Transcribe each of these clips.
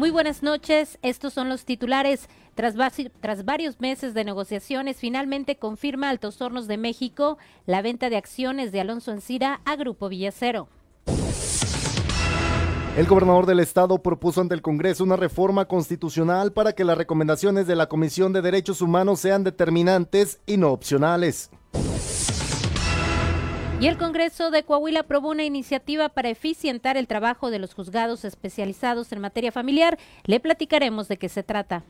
Muy buenas noches, estos son los titulares. Tras, varios meses de negociaciones, finalmente confirma Altos Hornos de México la venta de acciones de Alonso Encira a Grupo Villacero. El gobernador del estado propuso ante el Congreso una reforma constitucional para que las recomendaciones de la Comisión de Derechos Humanos sean determinantes y no opcionales. Y el Congreso de Coahuila aprobó una iniciativa para eficientar el trabajo de los juzgados especializados en materia familiar. Le platicaremos de qué se trata.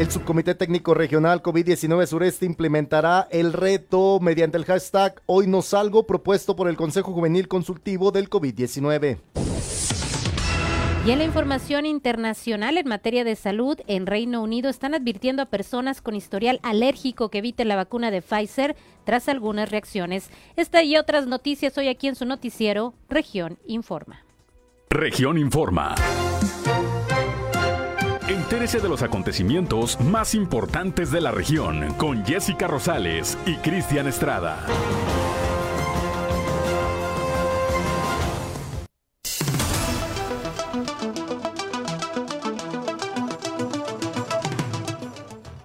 El Subcomité Técnico Regional COVID-19 Sureste implementará el reto mediante el hashtag Hoy no salgo propuesto por el Consejo Juvenil Consultivo del COVID-19. Y en la información internacional en materia de salud, en Reino Unido están advirtiendo a personas con historial alérgico que eviten la vacuna de Pfizer tras algunas reacciones. Esta y otras noticias hoy aquí en su noticiero, Región Informa. Región Informa. Entérese de los acontecimientos más importantes de la región con Jessica Rosales y Cristian Estrada.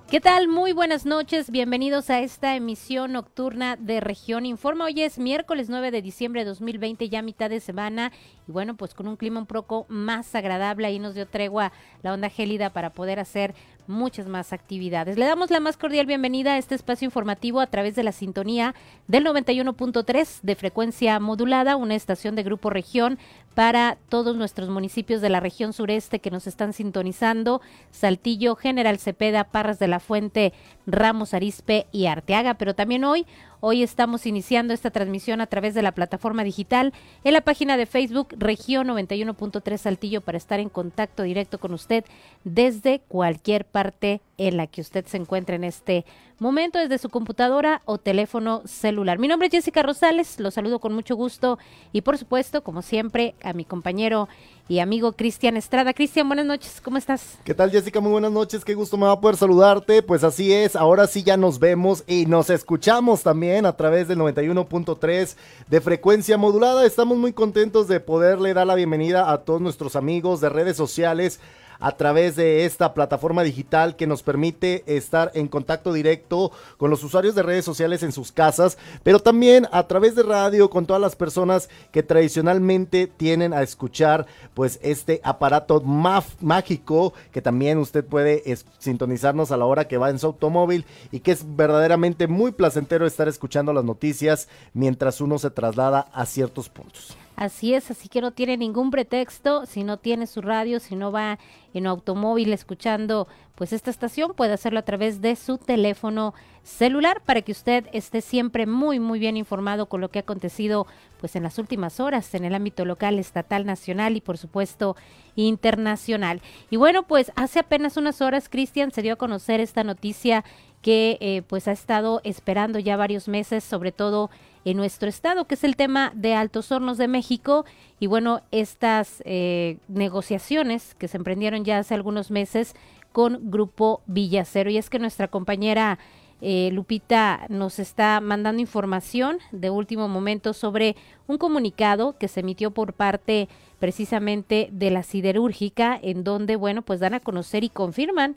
¿Qué tal? Muy buenas noches, bienvenidos a esta emisión nocturna de Región Informa. Hoy es miércoles 9 de diciembre de 2020, ya mitad de semana, y bueno, pues con un clima un poco más agradable, ahí nos dio tregua la onda gélida para poder hacer muchas más actividades. Le damos la más cordial bienvenida a este espacio informativo a través de la sintonía del 91.3 de frecuencia modulada, una estación de Grupo Región para todos nuestros municipios de la región sureste que nos están sintonizando, Saltillo, General Cepeda, Parras de la Fuente, Ramos Arispe y Arteaga, pero también hoy Hoy estamos iniciando esta transmisión a través de la plataforma digital en la página de Facebook Región 91.3 Saltillo para estar en contacto directo con usted desde cualquier parte en la que usted se encuentre en este momento, desde su computadora o teléfono celular. Mi nombre es Jessica Rosales, lo saludo con mucho gusto y por supuesto, como siempre, a mi compañero y amigo Cristian Estrada. Cristian, buenas noches, ¿cómo estás? ¿Qué tal Jessica? Muy buenas noches, qué gusto me va a poder saludarte. Pues así es, ahora sí ya nos vemos y nos escuchamos también a través del 91.3 de frecuencia modulada. Estamos muy contentos de poderle dar la bienvenida a todos nuestros amigos de redes sociales a través de esta plataforma digital que nos permite estar en contacto directo con los usuarios de redes sociales en sus casas, pero también a través de radio con todas las personas que tradicionalmente tienen a escuchar pues este aparato mágico que también usted puede sintonizarnos a la hora que va en su automóvil y que es verdaderamente muy placentero estar escuchando las noticias mientras uno se traslada a ciertos puntos. Así es, así que no tiene ningún pretexto, si no tiene su radio, si no va en automóvil escuchando pues esta estación, puede hacerlo a través de su teléfono celular para que usted esté siempre muy muy bien informado con lo que ha acontecido pues en las últimas horas en el ámbito local, estatal, nacional y por supuesto internacional. Y bueno, pues hace apenas unas horas Cristian se dio a conocer esta noticia que eh, pues ha estado esperando ya varios meses, sobre todo en nuestro estado, que es el tema de Altos Hornos de México. Y bueno, estas eh, negociaciones que se emprendieron ya hace algunos meses con Grupo Villacero. Y es que nuestra compañera eh, Lupita nos está mandando información de último momento sobre un comunicado que se emitió por parte precisamente de la siderúrgica, en donde, bueno, pues dan a conocer y confirman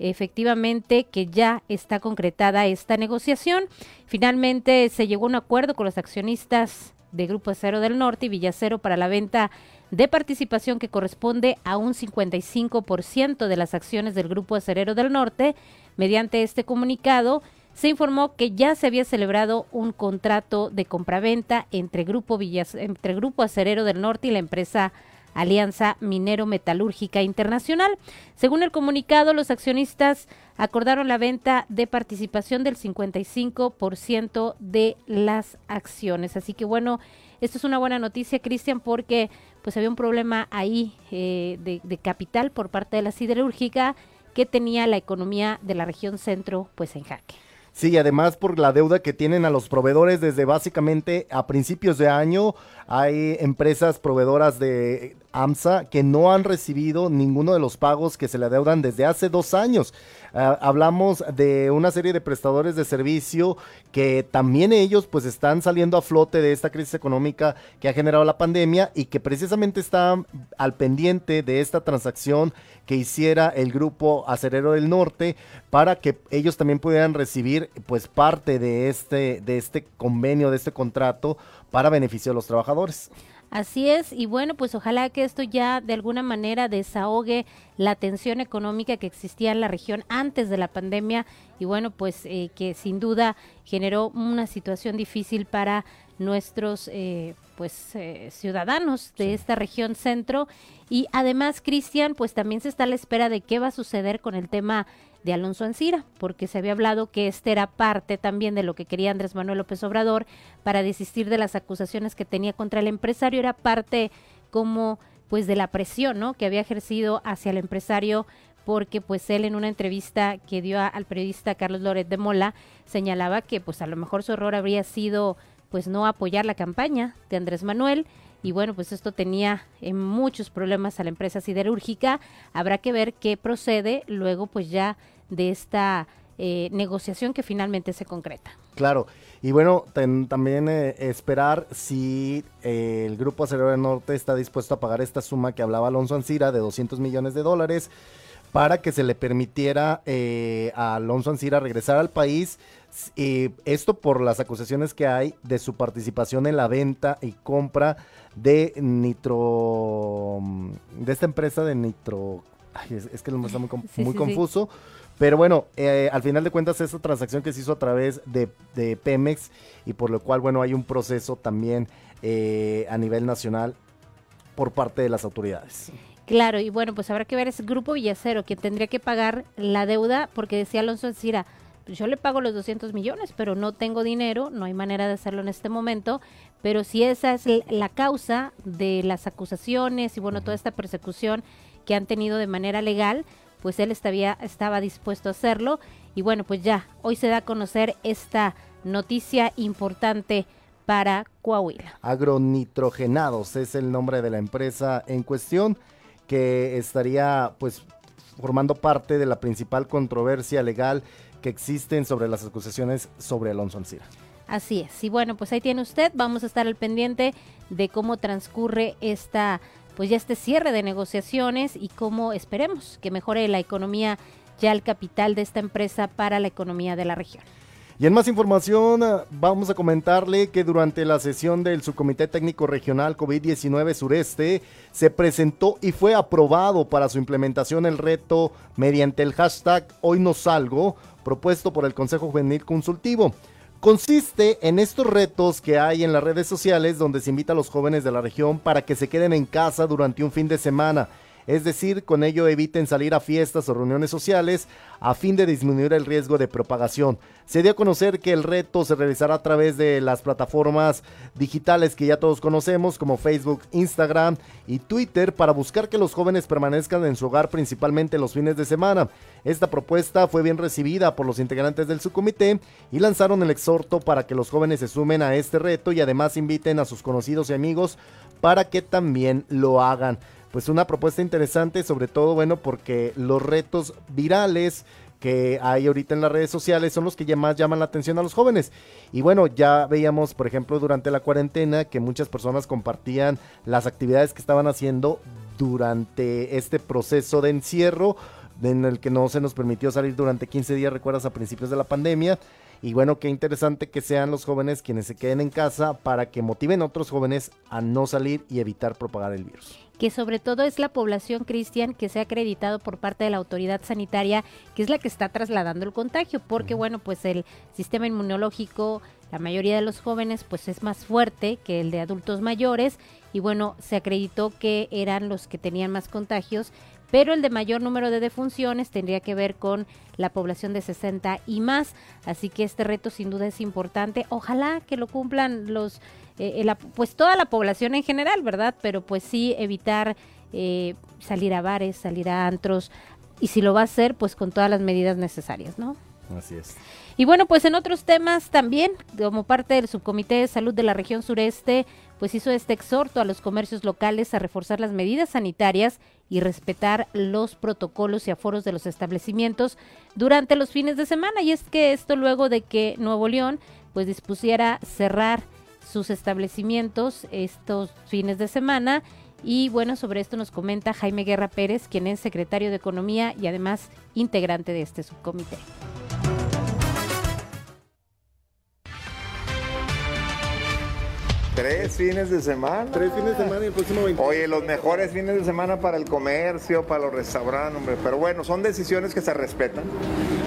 efectivamente que ya está concretada esta negociación. Finalmente se llegó a un acuerdo con los accionistas de Grupo Acero del Norte y Villacero para la venta de participación que corresponde a un 55% de las acciones del Grupo Acerero del Norte. Mediante este comunicado, se informó que ya se había celebrado un contrato de compraventa entre Grupo, entre Grupo Acerero del Norte y la empresa Alianza Minero Metalúrgica Internacional. Según el comunicado, los accionistas acordaron la venta de participación del 55% de las acciones. Así que bueno, esto es una buena noticia, Cristian, porque pues había un problema ahí eh, de, de capital por parte de la siderúrgica que tenía la economía de la región centro pues en jaque. Sí, además por la deuda que tienen a los proveedores desde básicamente a principios de año hay empresas proveedoras de AMSA que no han recibido ninguno de los pagos que se le adeudan desde hace dos años. Ah, hablamos de una serie de prestadores de servicio que también ellos pues están saliendo a flote de esta crisis económica que ha generado la pandemia y que precisamente están al pendiente de esta transacción que hiciera el grupo Acerero del Norte para que ellos también pudieran recibir pues parte de este de este convenio, de este contrato para beneficio de los trabajadores. Así es, y bueno, pues ojalá que esto ya de alguna manera desahogue la tensión económica que existía en la región antes de la pandemia y bueno, pues eh, que sin duda generó una situación difícil para nuestros eh, pues eh, ciudadanos de esta región centro y además Cristian pues también se está a la espera de qué va a suceder con el tema de Alonso Ancira, porque se había hablado que este era parte también de lo que quería Andrés Manuel López Obrador para desistir de las acusaciones que tenía contra el empresario, era parte como pues de la presión, ¿no? que había ejercido hacia el empresario porque pues él en una entrevista que dio al periodista Carlos Loret de Mola señalaba que pues a lo mejor su error habría sido pues no apoyar la campaña de Andrés Manuel y bueno, pues esto tenía eh, muchos problemas a la empresa siderúrgica. Habrá que ver qué procede luego pues ya de esta eh, negociación que finalmente se concreta. Claro, y bueno, también eh, esperar si el Grupo Acelero del Norte está dispuesto a pagar esta suma que hablaba Alonso Ancira de 200 millones de dólares para que se le permitiera a Alonso Ancira regresar al país y esto por las acusaciones que hay de su participación en la venta y compra de nitro, de esta empresa de nitro, es, que el nombre está muy, confuso, pero bueno, eh, al final de cuentas esta transacción que se hizo a través de, Pemex y por lo cual, bueno, hay un proceso también eh, a nivel nacional por parte de las autoridades. Claro, y bueno, pues habrá que ver ese grupo Villacero que tendría que pagar la deuda porque decía Alonso Encira, pues yo le pago los 200 millones, pero no tengo dinero, no hay manera de hacerlo en este momento, pero si esa es la causa de las acusaciones y bueno, toda esta persecución que han tenido de manera legal, pues él estaba, estaba dispuesto a hacerlo y bueno, pues ya, hoy se da a conocer esta noticia importante para Coahuila. Agronitrogenados es el nombre de la empresa en cuestión que estaría pues formando parte de la principal controversia legal que existen sobre las acusaciones sobre Alonso Ancira. Así es. Y bueno, pues ahí tiene usted. Vamos a estar al pendiente de cómo transcurre esta, pues ya este cierre de negociaciones y cómo esperemos que mejore la economía ya el capital de esta empresa para la economía de la región. Y en más información, ah, vamos a comentarle que durante la sesión del Subcomité Técnico Regional COVID-19 Sureste se presentó y fue aprobado para su implementación el reto mediante el hashtag Hoy no salgo, propuesto por el Consejo Juvenil Consultivo. Consiste en estos retos que hay en las redes sociales donde se invita a los jóvenes de la región para que se queden en casa durante un fin de semana es decir, con ello eviten salir a fiestas o reuniones sociales a fin de disminuir el riesgo de propagación. Se dio a conocer que el reto se realizará a través de las plataformas digitales que ya todos conocemos como Facebook, Instagram y Twitter para buscar que los jóvenes permanezcan en su hogar principalmente los fines de semana. Esta propuesta fue bien recibida por los integrantes del subcomité y lanzaron el exhorto para que los jóvenes se sumen a este reto y además inviten a sus conocidos y amigos para que también lo hagan pues una propuesta interesante, sobre todo, bueno, porque los retos virales que hay ahorita en las redes sociales son los que más llaman la atención a los jóvenes. Y bueno, ya veíamos, por ejemplo, durante la cuarentena que muchas personas compartían las actividades que estaban haciendo durante este proceso de encierro en el que no se nos permitió salir durante 15 días, recuerdas, a principios de la pandemia. Y bueno, qué interesante que sean los jóvenes quienes se queden en casa para que motiven a otros jóvenes a no salir y evitar propagar el virus que sobre todo es la población cristian que se ha acreditado por parte de la autoridad sanitaria, que es la que está trasladando el contagio, porque bueno, pues el sistema inmunológico, la mayoría de los jóvenes, pues es más fuerte que el de adultos mayores, y bueno, se acreditó que eran los que tenían más contagios, pero el de mayor número de defunciones tendría que ver con la población de 60 y más, así que este reto sin duda es importante. Ojalá que lo cumplan los, eh, eh, pues toda la población en general, ¿verdad? Pero pues sí evitar eh, salir a bares, salir a antros, y si lo va a hacer, pues con todas las medidas necesarias, ¿no? Así es. Y bueno, pues en otros temas también, como parte del Subcomité de Salud de la región sureste, pues hizo este exhorto a los comercios locales a reforzar las medidas sanitarias y respetar los protocolos y aforos de los establecimientos durante los fines de semana. Y es que esto luego de que Nuevo León pues dispusiera cerrar sus establecimientos estos fines de semana. Y bueno, sobre esto nos comenta Jaime Guerra Pérez, quien es secretario de Economía y además integrante de este subcomité. Tres fines de semana. Tres fines de semana y el próximo 20. Oye, los mejores fines de semana para el comercio, para los restaurantes, hombre. Pero bueno, son decisiones que se respetan.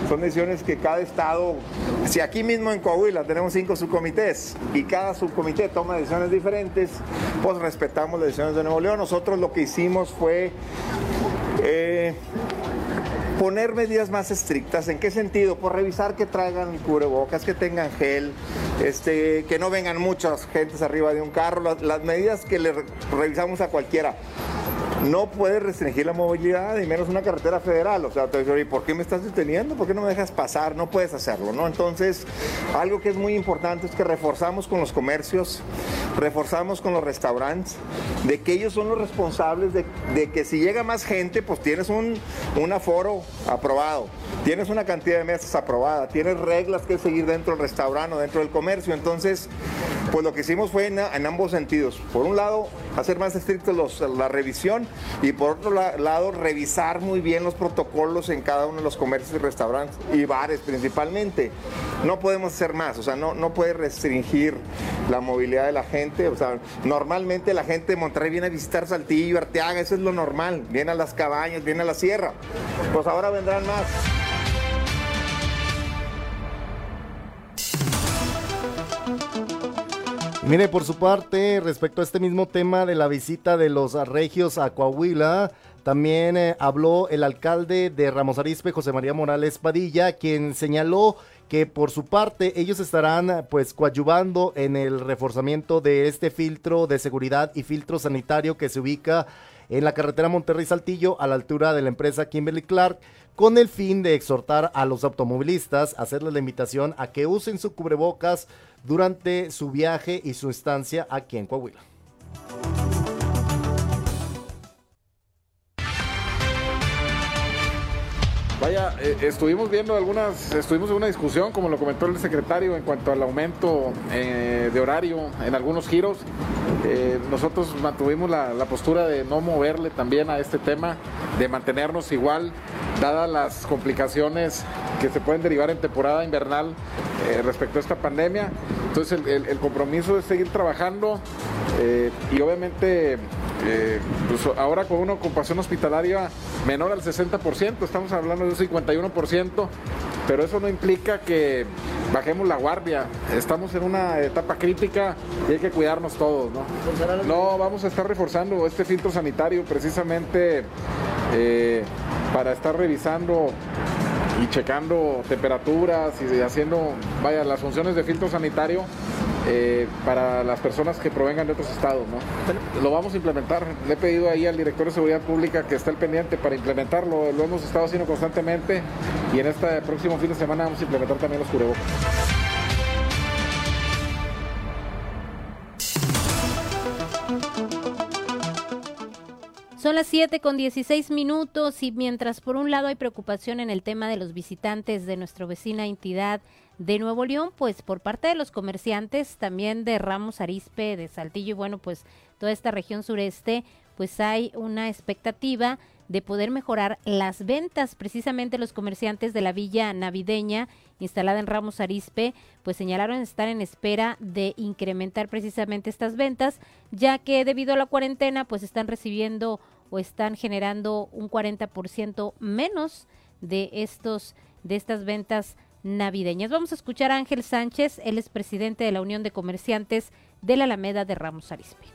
Son decisiones que cada estado, si aquí mismo en Coahuila tenemos cinco subcomités y cada subcomité toma decisiones diferentes, pues respetamos las decisiones de Nuevo León. Nosotros lo que hicimos fue eh, poner medidas más estrictas. ¿En qué sentido? Por revisar que traigan cubrebocas, que tengan gel, este, que no vengan muchas gentes arriba de un carro, las, las medidas que le revisamos a cualquiera no puedes restringir la movilidad y menos una carretera federal. O sea, te digo, ¿y por qué me estás deteniendo? ¿Por qué no me dejas pasar? No puedes hacerlo, ¿no? Entonces, algo que es muy importante es que reforzamos con los comercios, reforzamos con los restaurantes, de que ellos son los responsables de, que si llega más gente, pues tienes un, un aforo aprobado, tienes una cantidad de mesas aprobada, tienes reglas que seguir dentro del restaurante o dentro del comercio. Entonces, pues lo que hicimos fue en, en ambos sentidos. Por un lado, hacer más estrictos la revisión y por otro la, lado, revisar muy bien los protocolos en cada uno de los comercios y restaurantes y bares principalmente. No podemos hacer más, o sea, no, no puede restringir la movilidad de la gente. O sea, normalmente la gente de Monterrey viene a visitar Saltillo, Arteaga, eso es lo normal. Viene a las cabañas, viene a la sierra. Pues ahora vendrán más. Mire, por su parte, respecto a este mismo tema de la visita de los regios a Coahuila, también eh, habló el alcalde de Ramos Arizpe, José María Morales Padilla, quien señaló que por su parte ellos estarán pues coadyuvando en el reforzamiento de este filtro de seguridad y filtro sanitario que se ubica en la carretera Monterrey-Saltillo a la altura de la empresa Kimberly Clark con el fin de exhortar a los automovilistas a hacerles la invitación a que usen su cubrebocas durante su viaje y su estancia aquí en Coahuila. Vaya, eh, estuvimos viendo algunas, estuvimos en una discusión, como lo comentó el secretario, en cuanto al aumento eh, de horario en algunos giros. Eh, nosotros mantuvimos la, la, postura de no moverle también a este tema, de mantenernos igual, dadas las complicaciones que se pueden derivar en temporada invernal eh, respecto a esta pandemia. Entonces el, compromiso es seguir trabajando eh, y obviamente eh, pues ahora con una ocupación hospitalaria menor al 60%, estamos hablando de un 51%, pero eso no implica que bajemos la guardia. Estamos en una etapa crítica y hay que cuidarnos todos, ¿no? No, vamos a estar reforzando este filtro sanitario precisamente eh, para estar revisando y checando temperaturas y haciendo, vaya, las funciones de filtro sanitario eh, para las personas que provengan de otros estados. ¿no? Lo vamos a implementar. Le he pedido ahí al director de Seguridad Pública que esté al pendiente para implementarlo. Lo hemos estado haciendo constantemente y en este próximo fin de semana vamos a implementar también los cubrebocas. Son las 7 con 16 minutos y mientras por un lado hay preocupación en el tema de los visitantes de nuestra vecina entidad de Nuevo León, pues por parte de los comerciantes, también de Ramos Arispe, de Saltillo y bueno, pues toda esta región sureste, pues hay una expectativa de poder mejorar las ventas. Precisamente los comerciantes de la villa navideña instalada en Ramos Arispe, pues señalaron estar en espera de incrementar precisamente estas ventas, ya que debido a la cuarentena, pues están recibiendo o están generando un 40% menos de estos de estas ventas navideñas. Vamos a escuchar a Ángel Sánchez, él es presidente de la Unión de Comerciantes de la Alameda de Ramos Arispe.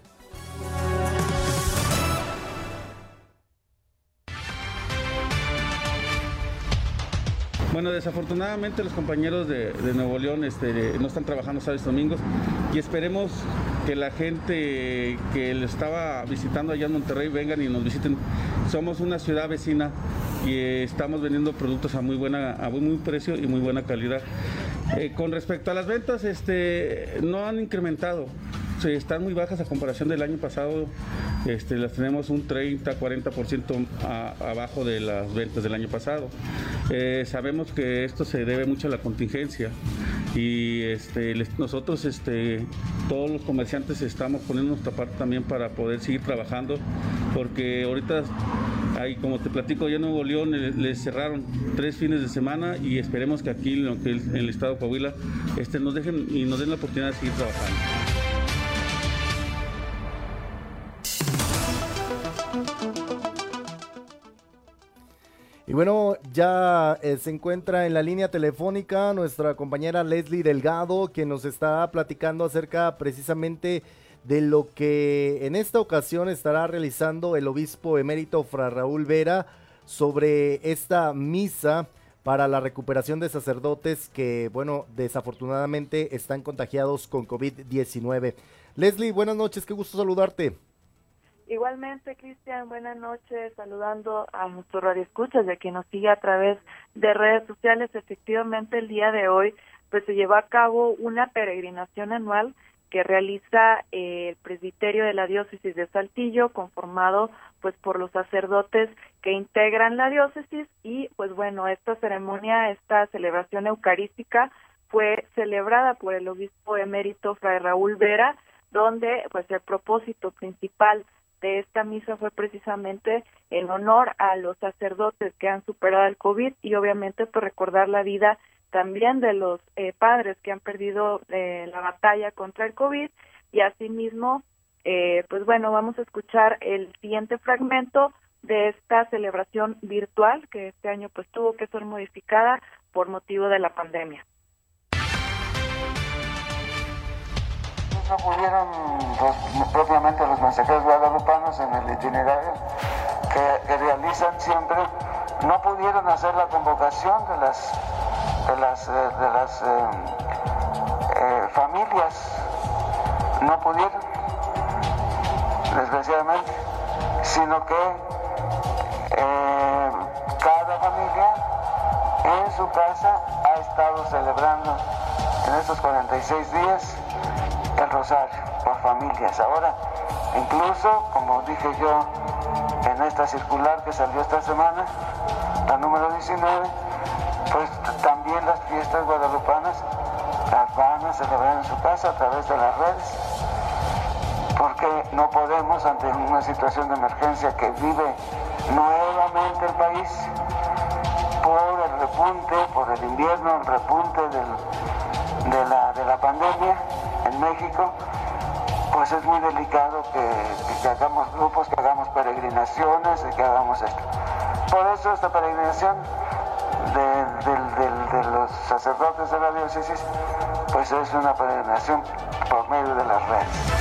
Bueno, desafortunadamente los compañeros de, de Nuevo León este, no están trabajando sábados y domingos y esperemos que la gente que le estaba visitando allá en Monterrey vengan y nos visiten. Somos una ciudad vecina y estamos vendiendo productos a muy buena, a muy, precio y muy buena calidad. Eh, con respecto a las ventas, este, no han incrementado están muy bajas a comparación del año pasado. Este, las tenemos un 30, 40% abajo de las ventas del año pasado. Eh, sabemos que esto se debe mucho a la contingencia y este, nosotros, este, todos los comerciantes, estamos poniendo nuestra parte también para poder seguir trabajando porque ahorita Ahí, como te platico, ya en Nuevo León les, cerraron tres fines de semana y esperemos que aquí, en, el estado de Coahuila, este, nos dejen y nos den la oportunidad de seguir trabajando. Y bueno, ya eh, se encuentra en la línea telefónica nuestra compañera Leslie Delgado, que nos está platicando acerca precisamente de lo que en esta ocasión estará realizando el obispo emérito Fra Raúl Vera sobre esta misa para la recuperación de sacerdotes que, bueno, desafortunadamente están contagiados con COVID-19. Leslie, buenas noches, qué gusto saludarte. Igualmente, Cristian, buenas noches, saludando a nuestro radio escuchas de quien nos sigue a través de redes sociales. Efectivamente, el día de hoy pues se llevó a cabo una peregrinación anual que realiza eh, el presbiterio de la diócesis de Saltillo, conformado pues por los sacerdotes que integran la diócesis y pues bueno, esta ceremonia, esta celebración eucarística fue celebrada por el obispo emérito Fray Raúl Vera, donde pues el propósito principal de esta misa fue precisamente en honor a los sacerdotes que han superado el COVID y obviamente por recordar la vida también de los eh, padres que han perdido eh, la batalla contra el COVID y asimismo, eh, pues bueno, vamos a escuchar el siguiente fragmento de esta celebración virtual que este año pues tuvo que ser modificada por motivo de la pandemia. No pudieron propiamente los mensajeros guadalupanos en el itinerario que, realizan siempre, no pudieron hacer la convocación de las, de las, eh, de las eh, eh, familias, no pudieron, desgraciadamente, sino que cada familia en su casa ha estado celebrando en estos 46 días el rosario por familias. Ahora, incluso, como dije yo en esta circular que salió esta semana, la número 19, pues también las fiestas guadalupanas las van a celebrar en su casa a través de las redes, porque no podemos ante una situación de emergencia que vive nuevamente el país por el repunte, por el invierno, el repunte de, la, de la pandemia, México, pues es muy delicado que, hagamos grupos, que hagamos peregrinaciones, que hagamos esto. Por eso esta peregrinación de, los sacerdotes de la diócesis, pues es una peregrinación por medio de las redes.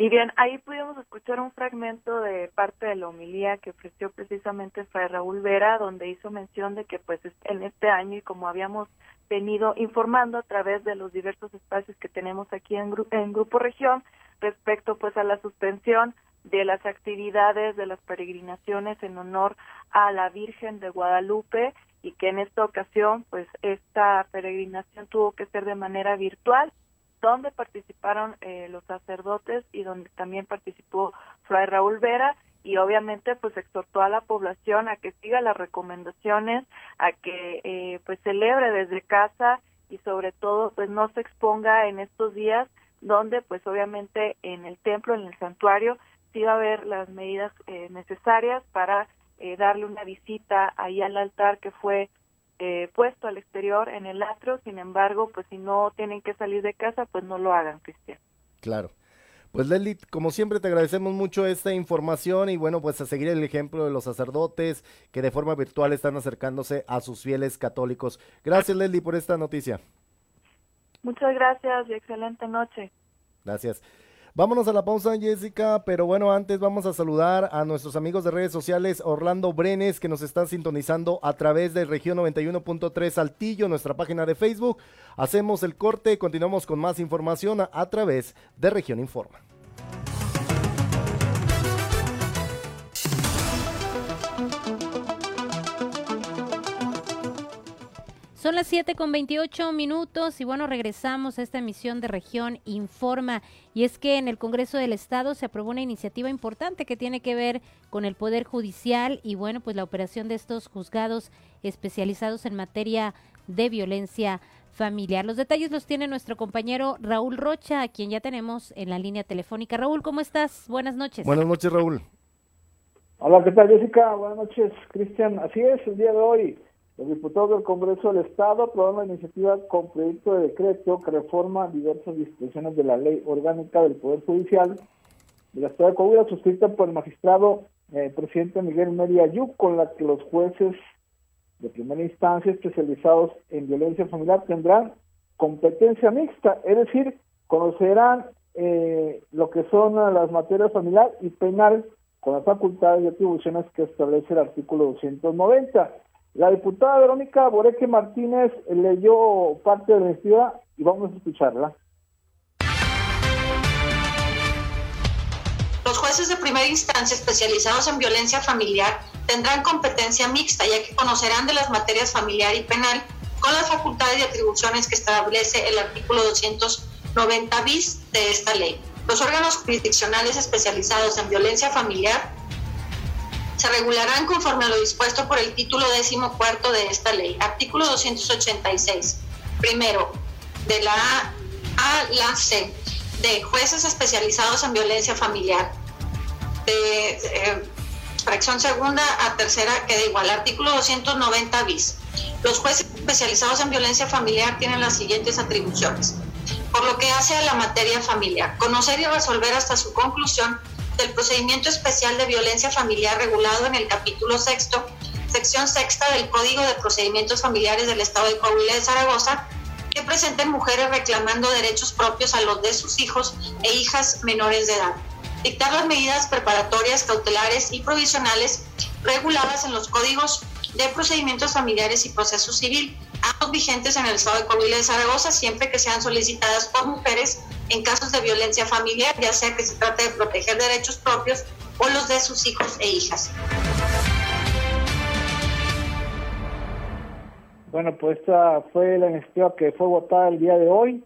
Y bien, ahí pudimos escuchar un fragmento de parte de la homilía que ofreció precisamente Fray Raúl Vera, donde hizo mención de que pues en este año y como habíamos venido informando a través de los diversos espacios que tenemos aquí en, en Grupo Región respecto pues a la suspensión de las actividades de las peregrinaciones en honor a la Virgen de Guadalupe y que en esta ocasión pues esta peregrinación tuvo que ser de manera virtual donde participaron eh, los sacerdotes y donde también participó Fray Raúl Vera y obviamente pues exhortó a la población a que siga las recomendaciones, a que eh, pues celebre desde casa y sobre todo pues no se exponga en estos días donde pues obviamente en el templo, en el santuario, sí va a haber las medidas eh, necesarias para darle una visita ahí al altar que fue eh, puesto al exterior en el atrio, sin embargo, pues si no tienen que salir de casa, pues no lo hagan, Cristian. Claro. Pues Leslie, como siempre te agradecemos mucho esta información y bueno, pues a seguir el ejemplo de los sacerdotes que de forma virtual están acercándose a sus fieles católicos. Gracias Leslie por esta noticia. Muchas gracias y excelente noche. Gracias. Vámonos a la pausa, Jessica, pero bueno, antes vamos a saludar a nuestros amigos de redes sociales, Orlando Brenes, que nos están sintonizando a través de región 91.3 Saltillo, nuestra página de Facebook. Hacemos el corte, continuamos con más información a, a través de región Informa. Son las 7 con 28 minutos y bueno, regresamos a esta emisión de Región Informa. Y es que en el Congreso del Estado se aprobó una iniciativa importante que tiene que ver con el Poder Judicial y bueno, pues la operación de estos juzgados especializados en materia de violencia familiar. Los detalles los tiene nuestro compañero Raúl Rocha, a quien ya tenemos en la línea telefónica. Raúl, ¿cómo estás? Buenas noches. Buenas noches, Raúl. Hola, ¿qué tal, Jessica? Buenas noches, Cristian. Así es, el día de hoy los diputados del Congreso del Estado aprobaron la iniciativa con proyecto de decreto que reforma diversas disposiciones de la Ley Orgánica del Poder Judicial de la Estado de Coahuila, suscrita por el magistrado eh, presidente Miguel Media Ayú, con la que los jueces de primera instancia especializados en violencia familiar tendrán competencia mixta, es decir, conocerán eh, lo que son las materias familiar y penal con las facultades y atribuciones que establece el artículo 290. La diputada Verónica Boreque Martínez leyó parte de la iniciativa y vamos a escucharla. Los jueces de primera instancia especializados en violencia familiar tendrán competencia mixta, ya que conocerán de las materias familiar y penal con las facultades y atribuciones que establece el artículo 290 bis de esta ley. Los órganos jurisdiccionales especializados en violencia familiar se regularán conforme a lo dispuesto por el título décimo cuarto de esta ley. Artículo 286. Primero, de la A a la C, de jueces especializados en violencia familiar. De eh, fracción segunda a tercera queda igual. Artículo 290 bis. Los jueces especializados en violencia familiar tienen las siguientes atribuciones. Por lo que hace a la materia familiar, conocer y resolver hasta su conclusión del procedimiento especial de violencia familiar regulado en el capítulo sexto, sección sexta del Código de Procedimientos Familiares del Estado de Coahuila de Zaragoza, que presenten mujeres reclamando derechos propios a los de sus hijos e hijas menores de edad. Dictar las medidas preparatorias, cautelares y provisionales reguladas en los códigos de procedimientos familiares y proceso civil, ambos vigentes en el Estado de Coahuila de Zaragoza, siempre que sean solicitadas por mujeres en casos de violencia familiar, ya sea que se trate de proteger derechos propios o los de sus hijos e hijas. Bueno, pues esta fue la iniciativa que fue votada el día de hoy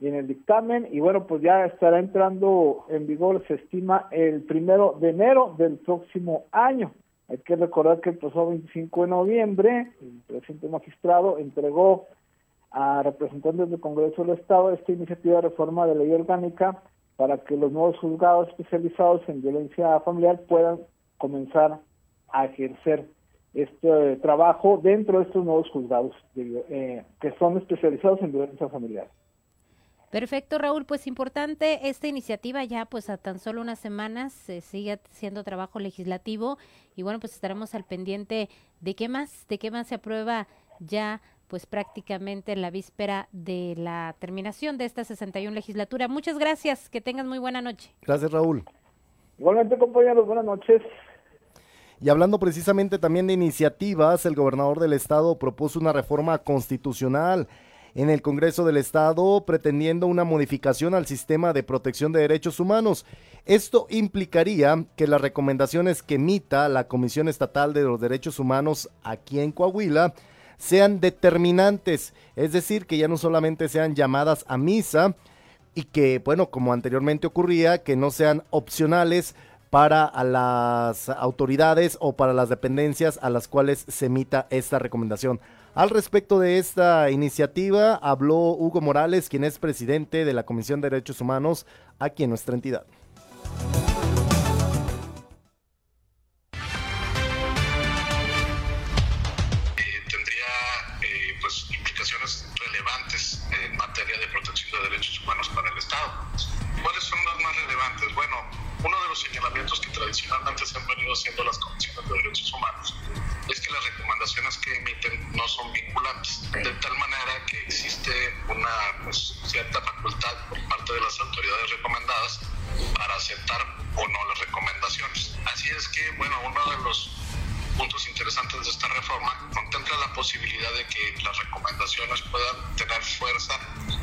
y en el dictamen y bueno, pues ya estará entrando en vigor, se estima, el primero de enero del próximo año. Hay que recordar que el pasado 25 de noviembre el presidente magistrado entregó a representantes del Congreso del Estado esta iniciativa de reforma de ley orgánica para que los nuevos juzgados especializados en violencia familiar puedan comenzar a ejercer este trabajo dentro de estos nuevos juzgados eh, que son especializados en violencia familiar. Perfecto, Raúl. Pues importante esta iniciativa ya pues a tan solo unas semanas se sigue haciendo trabajo legislativo y bueno pues estaremos al pendiente de qué más, de qué más se aprueba ya pues prácticamente en la víspera de la terminación de esta 61 legislatura. Muchas gracias, que tengas muy buena noche. Gracias, Raúl. Igualmente, compañeros, buenas noches. Y hablando precisamente también de iniciativas, el gobernador del estado propuso una reforma constitucional en el Congreso del Estado pretendiendo una modificación al sistema de protección de derechos humanos. Esto implicaría que las recomendaciones que emita la Comisión Estatal de los Derechos Humanos aquí en Coahuila sean determinantes, es decir, que ya no solamente sean llamadas a misa y que, bueno, como anteriormente ocurría, que no sean opcionales para las autoridades o para las dependencias a las cuales se emita esta recomendación. Al respecto de esta iniciativa habló Hugo Morales, quien es presidente de la Comisión de Derechos Humanos aquí en nuestra entidad. Se han venido haciendo las comisiones de derechos humanos es que las recomendaciones que emiten no son vinculantes, de tal manera que existe una pues, cierta facultad por parte de las autoridades recomendadas para aceptar o no las recomendaciones. Así es que, bueno, uno de los puntos interesantes de esta reforma contempla la posibilidad de que las recomendaciones puedan tener fuerza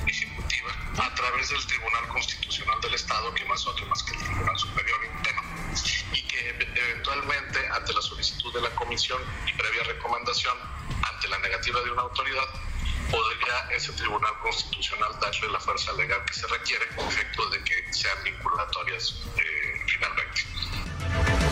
ejecutiva a través del Tribunal Constitucional del Estado, que no es otro más que el Tribunal Superior Interno, eventualmente, ante la solicitud de la Comisión y previa recomendación, ante la negativa de una autoridad, podría ese Tribunal Constitucional darle la fuerza legal que se requiere con efecto de que sean vinculatorias eh, finalmente.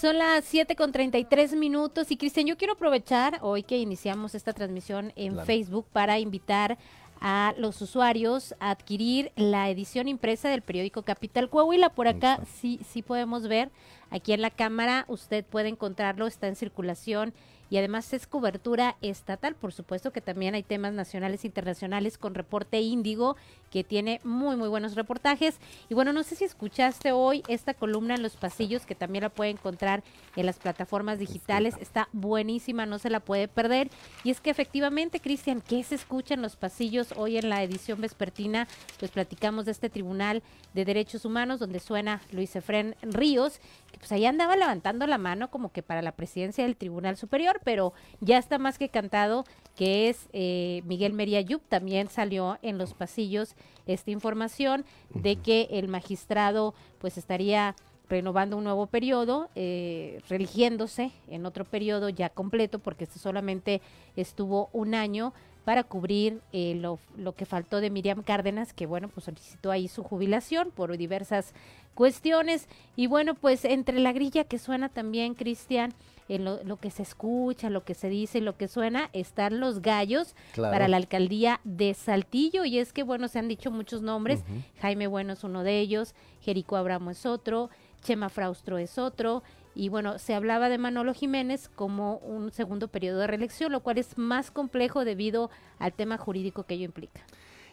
Son las 7 con 33 minutos y Cristian, yo quiero aprovechar hoy que iniciamos esta transmisión en Claro. Facebook para invitar a los usuarios a adquirir la edición impresa del periódico Capital Coahuila. Por acá sí, sí podemos ver, aquí en la cámara usted puede encontrarlo, está en circulación y además es cobertura estatal. Por supuesto que también hay temas nacionales e internacionales con reporte índigo que tiene muy muy buenos reportajes. Y bueno, no sé si escuchaste hoy esta columna en los pasillos que también la puede encontrar en las plataformas digitales. Está buenísima, no se la puede perder. Y es que efectivamente, Cristian, ¿qué se escucha en los pasillos hoy en la edición vespertina? Pues platicamos de este Tribunal de Derechos Humanos donde suena Luis Efrén Ríos, que pues ahí andaba levantando la mano como que para la presidencia del Tribunal Superior, pero ya está más que cantado que es eh, Miguel Meriayup, también salió en los pasillos esta información de que el magistrado pues estaría renovando un nuevo periodo, eh, religiéndose en otro periodo ya completo, porque este solamente estuvo un año para cubrir eh, lo, lo que faltó de Miriam Cárdenas, que bueno, pues solicitó ahí su jubilación por diversas cuestiones. Y bueno, pues entre la grilla que suena también, Cristian, en lo, lo que se escucha, lo que se dice lo que suena, están los gallos Claro. para la alcaldía de Saltillo. Y es que, bueno, se han dicho muchos nombres. Jaime Bueno es uno de ellos, Jerico Abramo es otro, Chema Fraustro es otro. Y bueno, se hablaba de Manolo Jiménez como un segundo periodo de reelección, lo cual es más complejo debido al tema jurídico que ello implica.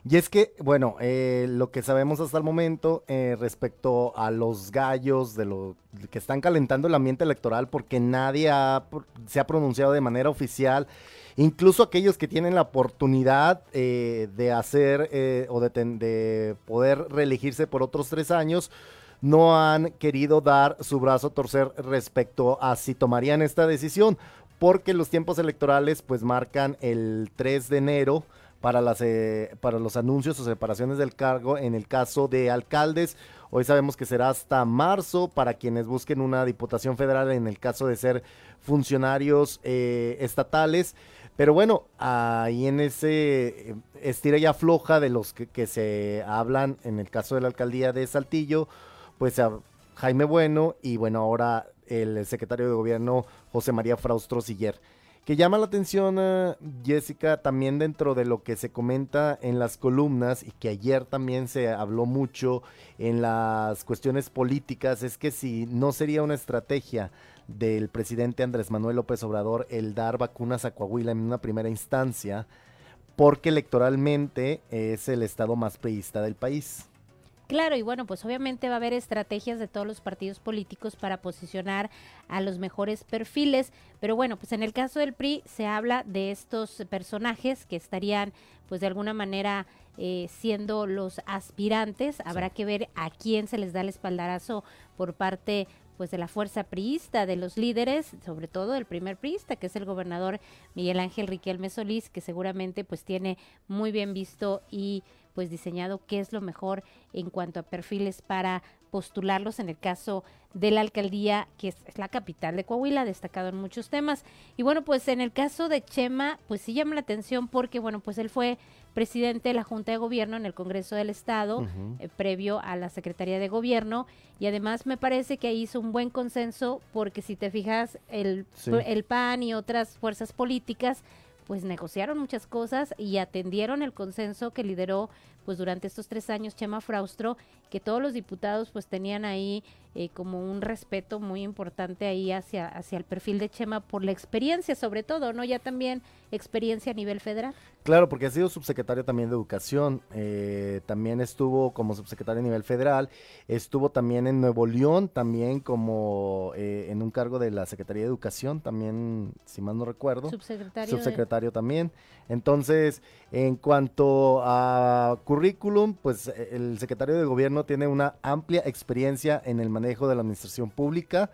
Y es que, bueno, eh, lo que sabemos hasta el momento eh, respecto a los gallos de lo que están calentando el ambiente electoral, porque nadie ha se ha pronunciado de manera oficial, incluso aquellos que tienen la oportunidad eh, de hacer eh, o de, ten- de poder reelegirse por otros tres años, no han querido dar su brazo a torcer respecto a si tomarían esta decisión, porque los tiempos electorales pues marcan el 3 de enero para, las, eh, para los anuncios o separaciones del cargo en el caso de alcaldes. Hoy sabemos que será hasta marzo para quienes busquen una diputación federal en el caso de ser funcionarios eh, estatales. Pero bueno, ahí en ese eh, estira y afloja de los que, se hablan en el caso de la alcaldía de Saltillo, pues a Jaime Bueno y bueno, ahora el secretario de gobierno José María Fraustro Siller. Que llama la atención, eh, Jessica, también dentro de lo que se comenta en las columnas y que ayer también se habló mucho en las cuestiones políticas, es que si no sería una estrategia del presidente Andrés Manuel López Obrador el dar vacunas a Coahuila en una primera instancia, porque electoralmente es el estado más priista del país. Claro, y bueno, pues obviamente va a haber estrategias de todos los partidos políticos para posicionar a los mejores perfiles, pero bueno, pues en el caso del PRI se habla de estos personajes que estarían pues de alguna manera eh, siendo los aspirantes, habrá que ver a quién se les da el espaldarazo por parte pues de la fuerza priista, de los líderes, sobre todo el primer priista, que es el gobernador Miguel Ángel Riquelme Solís, que seguramente pues tiene muy bien visto y pues diseñado qué es lo mejor en cuanto a perfiles para postularlos en el caso de la alcaldía, que es, la capital de Coahuila, destacado en muchos temas. Y bueno, pues en el caso de Chema, pues sí llama la atención porque, bueno, pues él fue presidente de la Junta de Gobierno en el Congreso del Estado, eh, previo a la Secretaría de Gobierno, y además me parece que hizo un buen consenso porque si te fijas, el, Sí. el PAN y otras fuerzas políticas pues negociaron muchas cosas y atendieron el consenso que lideró pues durante estos tres años Chema Fraustro, que todos los diputados pues tenían ahí eh, como un respeto muy importante ahí hacia, hacia el perfil de Chema por la experiencia sobre todo, ¿no? Ya también experiencia a nivel federal. Claro, porque ha sido subsecretario también de Educación, eh, también estuvo como subsecretario a nivel federal, estuvo también en Nuevo León, también como eh, en un cargo de la Secretaría de Educación, también, si mal no recuerdo. Subsecretario de- Subsecretario también. Entonces, en cuanto a currículum, pues eh, el secretario de Gobierno tiene una amplia experiencia en el manejo de la administración pública.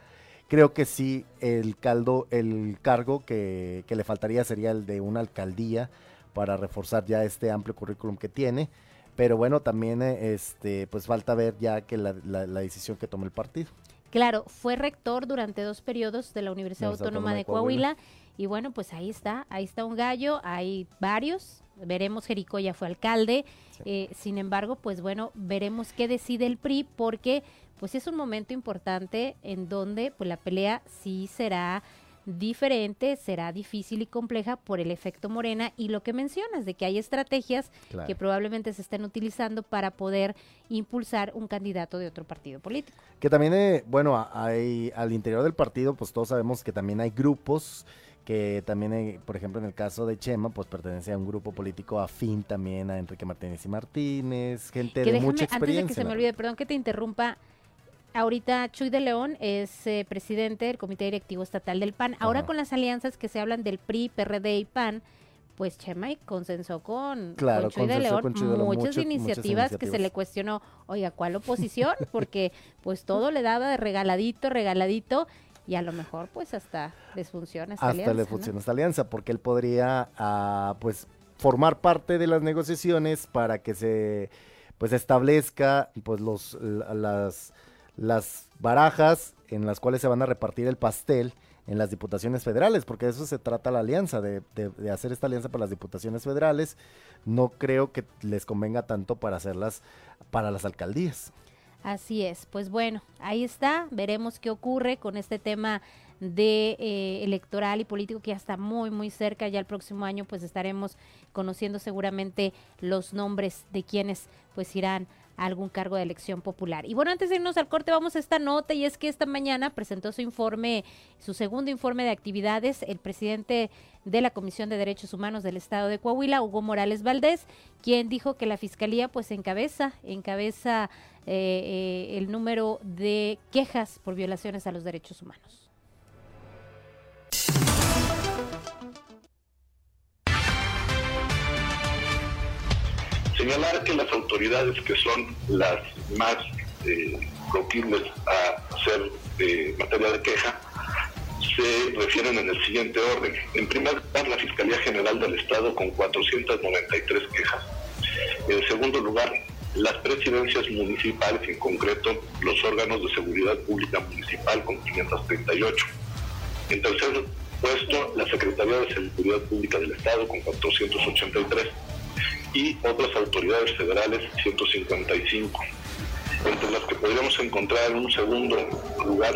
Creo que sí, el caldo, el cargo que, que le faltaría sería el de una alcaldía para reforzar ya este amplio currículum que tiene. Pero bueno, también eh, este, pues falta ver ya que la, la- la decisión que tome el partido. Claro, fue rector durante dos periodos de la Universidad Autónoma, de Coahuila. Y bueno, pues ahí está, ahí está un gallo, hay varios. Veremos, Jericó ya fue alcalde. Eh, sin embargo, pues bueno, veremos qué decide el PRI porque pues es un momento importante en donde pues la pelea sí será diferente, será difícil y compleja por el efecto Morena y lo que mencionas de que hay estrategias que probablemente se estén utilizando para poder impulsar un candidato de otro partido político. Que también, eh, bueno, hay al interior del partido, pues todos sabemos que también hay grupos que también, eh, por ejemplo, en el caso de Chema, pues pertenece a un grupo político afín también a Enrique Martínez y Martínez, gente de mucha experiencia. Antes de que se me olvide, perdón que te interrumpa, Ahorita Chuy de León es eh, presidente del Comité Directivo Estatal del PAN. Ahora con las alianzas que se hablan del PRI, PRD y PAN, pues Chema consensó con, Chuy, de León, muchas, iniciativas que se le cuestionó, oiga, ¿cuál oposición? Porque pues todo le daba de regaladito, regaladito y a lo mejor pues hasta les funciona esta hasta le funciona esta alianza porque él podría ah, pues formar parte de las negociaciones para que se pues establezca pues los las las barajas en las cuales se van a repartir el pastel en las diputaciones federales, porque de eso se trata la alianza, de, hacer esta alianza para las diputaciones federales. No creo que les convenga tanto para hacerlas para las alcaldías. Así es, pues bueno, ahí está, veremos qué ocurre con este tema de eh, electoral y político que ya está muy muy cerca, ya el próximo año pues estaremos conociendo seguramente los nombres de quienes pues irán algún cargo de elección popular. Y bueno, antes de irnos al corte, vamos a esta nota y es que esta mañana presentó su informe, su segundo informe de actividades, el presidente de la Comisión de Derechos Humanos del Estado de Coahuila, Hugo Morales Valdés, quien dijo que la Fiscalía pues encabeza, encabeza eh, eh, el número de quejas por violaciones a los derechos humanos. Señalar que las autoridades que son las más eh, a hacer eh, materia de queja se refieren en el siguiente orden. En primer lugar, la Fiscalía General del Estado con 493 quejas. En segundo lugar, las presidencias municipales, en concreto los órganos de seguridad pública municipal con 538. En tercer puesto, la Secretaría de Seguridad Pública del Estado con 483 y otras autoridades federales 155. Entre las que podríamos encontrar en un segundo lugar,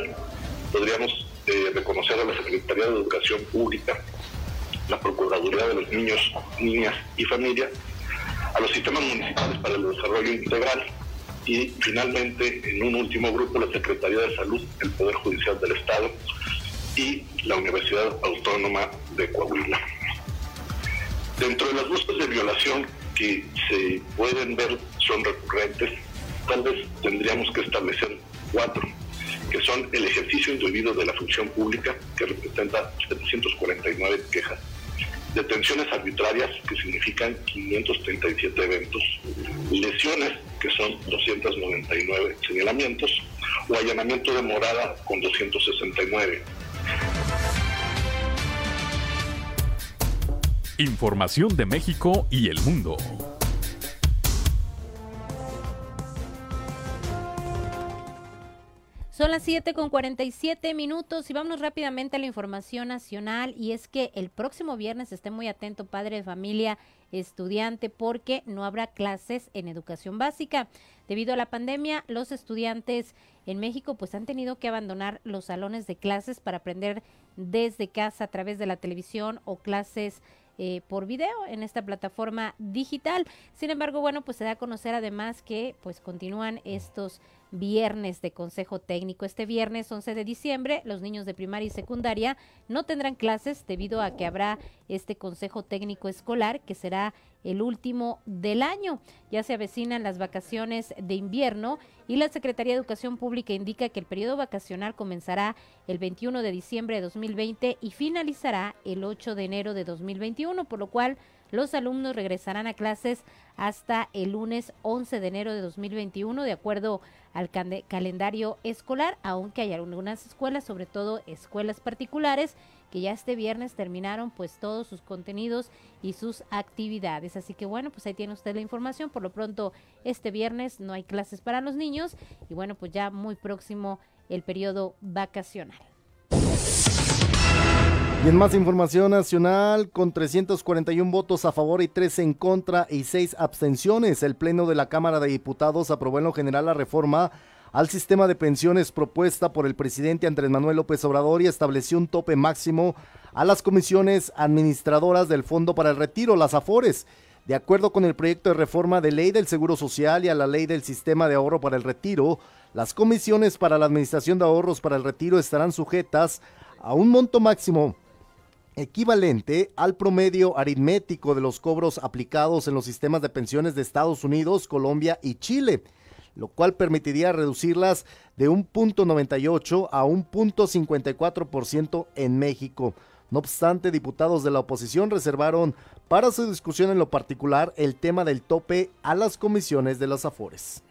podríamos eh, reconocer a la Secretaría de Educación Pública, la Procuraduría de los Niños, Niñas y Familia, a los sistemas municipales para el desarrollo integral y finalmente en un último grupo la Secretaría de Salud, el Poder Judicial del Estado y la Universidad Autónoma de Coahuila. Dentro de las buscas de violación que se pueden ver son recurrentes, tal vez tendríamos que establecer cuatro, que son el ejercicio indebido de la función pública, que representa 749 quejas, detenciones arbitrarias, que significan 537 eventos, lesiones, que son 299 señalamientos, o allanamiento de morada con 269. Información de México y el mundo. Son las 7 con 47 minutos y vamos rápidamente a la información nacional y es que el próximo viernes esté muy atento padre de familia, estudiante, porque no habrá clases en educación básica. Debido a la pandemia, los estudiantes en México pues han tenido que abandonar los salones de clases para aprender desde casa a través de la televisión o clases eh, por video en esta plataforma digital. Sin embargo, bueno, pues se da a conocer además que pues continúan estos viernes de consejo técnico. Este viernes 11 de diciembre los niños de primaria y secundaria no tendrán clases debido a que habrá este consejo técnico escolar que será el último del año. Ya se avecinan las vacaciones de invierno y la Secretaría de Educación Pública indica que el periodo vacacional comenzará el 21 de diciembre de 2020 y finalizará el 8 de enero de 2021, por lo cual los alumnos regresarán a clases hasta el lunes 11 de enero de 2021, de acuerdo al calendario escolar, aunque hay algunas escuelas, sobre todo escuelas particulares, que ya este viernes terminaron pues todos sus contenidos y sus actividades. Así que bueno, pues ahí tiene usted la información. Por lo pronto, este viernes no hay clases para los niños y bueno, pues ya muy próximo el periodo vacacional. Y en más información nacional, con 341 votos a favor y 3 en contra y 6 abstenciones, el Pleno de la Cámara de Diputados aprobó en lo general la reforma al sistema de pensiones propuesta por el presidente Andrés Manuel López Obrador y estableció un tope máximo a las comisiones administradoras del Fondo para el Retiro, las AFORES. De acuerdo con el proyecto de reforma de ley del Seguro Social y a la ley del Sistema de Ahorro para el Retiro, las comisiones para la Administración de Ahorros para el Retiro estarán sujetas a un monto máximo equivalente al promedio aritmético de los cobros aplicados en los sistemas de pensiones de Estados Unidos, Colombia y Chile, lo cual permitiría reducirlas de un punto 98 a un punto 54% en México. No obstante, diputados de la oposición reservaron para su discusión en lo particular el tema del tope a las comisiones de las AFORES.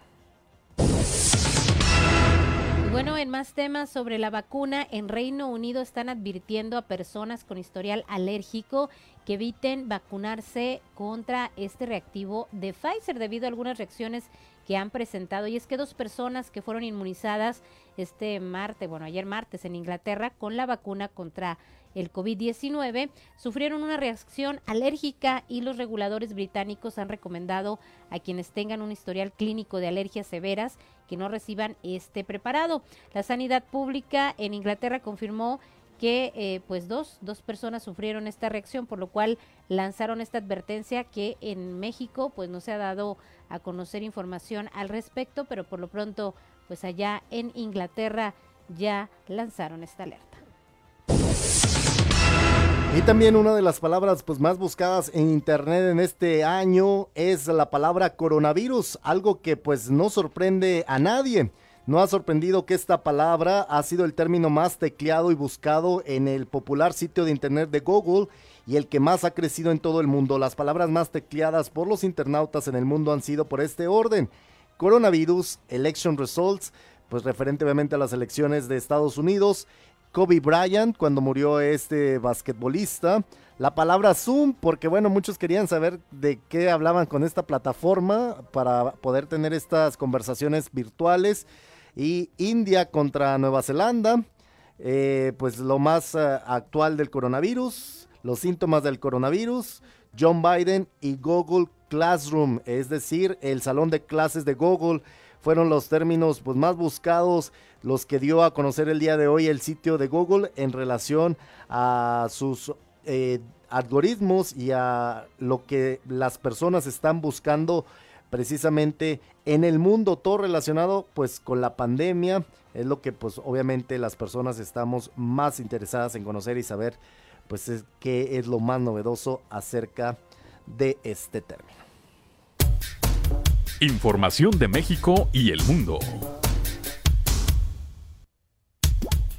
Bueno, en más temas sobre la vacuna, en Reino Unido están advirtiendo a personas con historial alérgico que eviten vacunarse contra este reactivo de Pfizer debido a algunas reacciones que han presentado. Y es que dos personas que fueron inmunizadas este martes, bueno, ayer martes en Inglaterra con la vacuna contra el COVID-19 sufrieron una reacción alérgica y los reguladores británicos han recomendado a quienes tengan un historial clínico de alergias severas que no reciban este preparado. La sanidad pública en Inglaterra confirmó que eh, pues dos, dos personas sufrieron esta reacción, por lo cual lanzaron esta advertencia que en México pues no se ha dado a conocer información al respecto, pero por lo pronto pues allá en Inglaterra ya lanzaron esta alerta. Y también una de las palabras pues más buscadas en internet en este año es la palabra coronavirus, algo que pues no sorprende a nadie. No ha sorprendido que esta palabra ha sido el término más tecleado y buscado en el popular sitio de internet de Google y el que más ha crecido en todo el mundo. Las palabras más tecleadas por los internautas en el mundo han sido por este orden. Coronavirus, election results, pues referente obviamente a las elecciones de Estados Unidos, Kobe Bryant cuando murió este basquetbolista. La palabra Zoom, porque bueno, muchos querían saber de qué hablaban con esta plataforma para poder tener estas conversaciones virtuales. Y India contra Nueva Zelanda, eh, pues lo más eh, actual del coronavirus, los síntomas del coronavirus, John Biden y Google Classroom, es decir, el salón de clases de Google fueron los términos pues, más buscados, los que dio a conocer el día de hoy el sitio de Google en relación a sus eh, algoritmos y a lo que las personas están buscando precisamente en el mundo, todo relacionado pues con la pandemia, es lo que pues obviamente las personas estamos más interesadas en conocer y saber pues qué es lo más novedoso acerca de este término. Información de México y el mundo.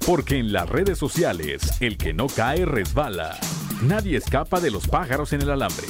Porque en las redes sociales, el que no cae resbala. Nadie escapa de los pájaros en el alambre.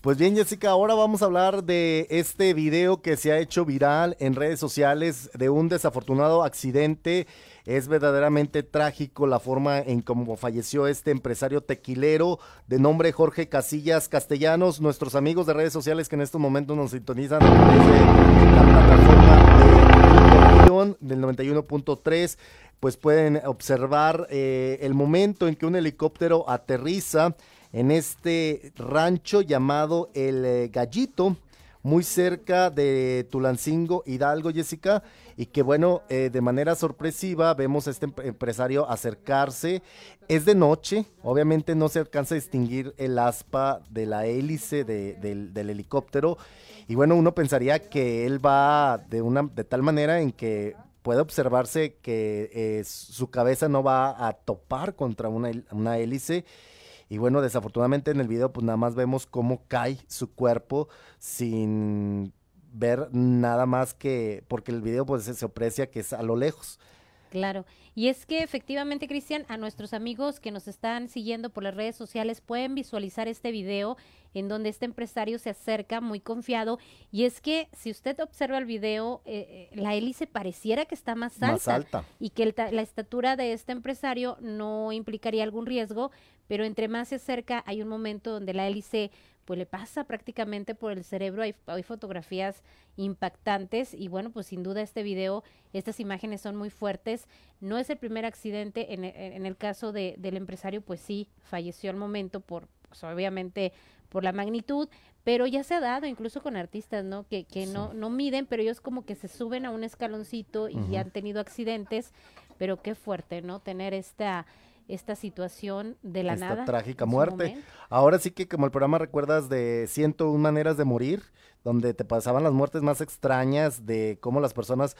Pues bien, Jessica, ahora vamos a hablar de este video que se ha hecho viral en redes sociales de un desafortunado accidente es verdaderamente trágico la forma en cómo falleció este empresario tequilero de nombre Jorge Casillas Castellanos. Nuestros amigos de redes sociales que en estos momentos nos sintonizan desde la plataforma de del 91.3 pues pueden observar eh, el momento en que un helicóptero aterriza en este rancho llamado El Gallito, muy cerca de Tulancingo, Hidalgo, Jessica, y que bueno, eh, de manera sorpresiva vemos a este empresario acercarse. Es de noche, obviamente no se alcanza a distinguir el aspa de la hélice del, helicóptero, y bueno, uno pensaría que él va de, una, de tal manera en que puede observarse que eh, su cabeza no va a topar contra una, una hélice y bueno, desafortunadamente en el video pues nada más vemos cómo cae su cuerpo sin ver nada más que, porque el video pues se aprecia que es a lo lejos. Claro, y es que efectivamente, Cristian, a nuestros amigos que nos están siguiendo por las redes sociales pueden visualizar este video en donde este empresario se acerca muy confiado. Y es que si usted observa el video, eh, eh, la hélice pareciera que está más alta, y que la estatura de este empresario no implicaría algún riesgo, pero entre más se acerca hay un momento donde la hélice pues le pasa prácticamente por el cerebro. Hay, hay, fotografías impactantes y bueno, pues sin duda este video, estas imágenes son muy fuertes. No es el primer accidente. En, en el caso de, del empresario, pues sí, falleció al momento por, pues obviamente por la magnitud, pero ya se ha dado incluso con artistas, ¿no? Que, que no, no miden, pero ellos como que se suben a un escaloncito y han tenido accidentes, pero qué fuerte, ¿no? Tener esta esta situación de la esta nada. trágica muerte. Ahora sí que como el programa recuerdas de 101 maneras de morir, donde te pasaban las muertes más extrañas de cómo las personas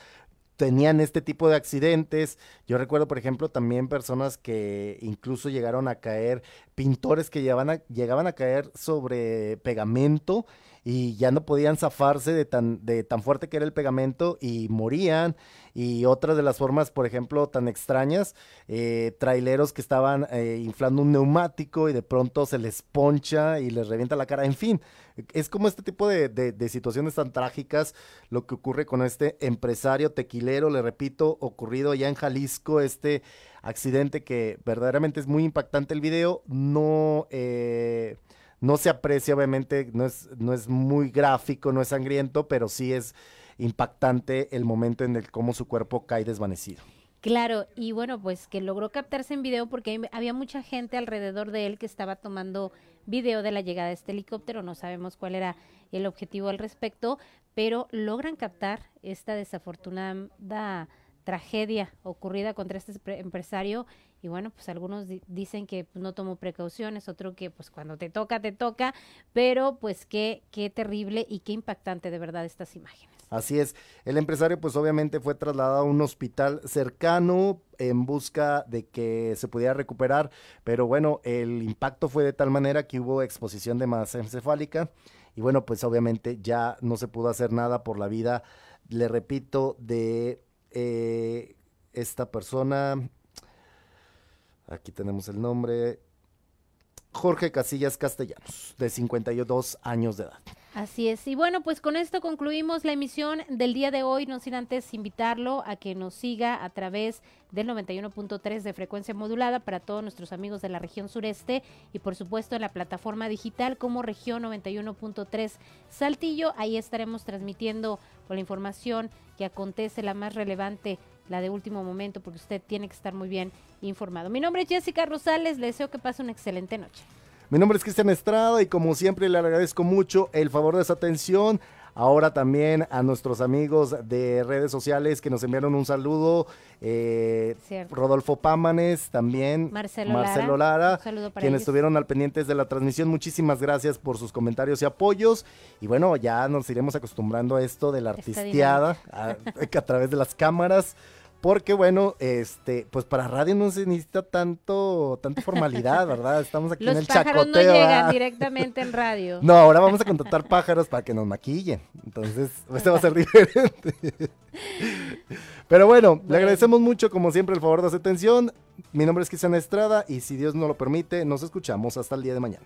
tenían este tipo de accidentes. Yo recuerdo, por ejemplo, también personas que incluso llegaron a caer, pintores que llegaban a, llegaban a caer sobre pegamento y ya no podían zafarse de tan, de tan fuerte que era el pegamento y morían. Y otras de las formas, por ejemplo, tan extrañas, eh, traileros que estaban eh, inflando un neumático y de pronto se les poncha y les revienta la cara. En fin, es como este tipo de, de, de situaciones tan trágicas lo que ocurre con este empresario tequilero, le repito, ocurrido ya en Jalisco, este accidente que verdaderamente es muy impactante el video, no... Eh, no se aprecia, obviamente, no es, no es muy gráfico, no es sangriento, pero sí es impactante el momento en el cómo su cuerpo cae desvanecido. Claro, y bueno, pues que logró captarse en video porque había mucha gente alrededor de él que estaba tomando video de la llegada de este helicóptero, no sabemos cuál era el objetivo al respecto, pero logran captar esta desafortunada tragedia ocurrida contra este empresario. Y bueno, pues algunos di dicen que pues, no tomó precauciones, otro que pues cuando te toca, te toca, pero pues qué, qué terrible y qué impactante de verdad estas imágenes. Así es, el empresario pues obviamente fue trasladado a un hospital cercano en busca de que se pudiera recuperar, pero bueno, el impacto fue de tal manera que hubo exposición de masa encefálica. Y bueno, pues obviamente ya no se pudo hacer nada por la vida, le repito, de eh, esta persona, Aquí tenemos el nombre. Jorge Casillas Castellanos, de 52 años de edad. Así es. Y bueno, pues con esto concluimos la emisión del día de hoy. No sin antes invitarlo a que nos siga a través del 91.3 de frecuencia modulada para todos nuestros amigos de la región sureste y por supuesto en la plataforma digital como región 91.3 Saltillo. Ahí estaremos transmitiendo con la información que acontece la más relevante la de último momento, porque usted tiene que estar muy bien informado. Mi nombre es Jessica Rosales, le deseo que pase una excelente noche. Mi nombre es Cristian Estrada y como siempre le agradezco mucho el favor de su atención. Ahora también a nuestros amigos de redes sociales que nos enviaron un saludo. Eh, Rodolfo Pámanes, también Marcelo, Marcelo Lara, Lara quienes ellos. estuvieron al pendientes de la transmisión. Muchísimas gracias por sus comentarios y apoyos. Y bueno, ya nos iremos acostumbrando a esto de la artisteada a, a través de las cámaras porque bueno, este, pues para radio no se necesita tanto, tanta formalidad, ¿verdad? Estamos aquí Los en el pájaros chacoteo. no llegan ¿verdad? directamente en radio. No, ahora vamos a contratar pájaros para que nos maquillen. Entonces, este va a ser diferente. Pero bueno, bueno, le agradecemos mucho, como siempre, el favor de su atención. Mi nombre es Cristian Estrada y si Dios no lo permite, nos escuchamos hasta el día de mañana.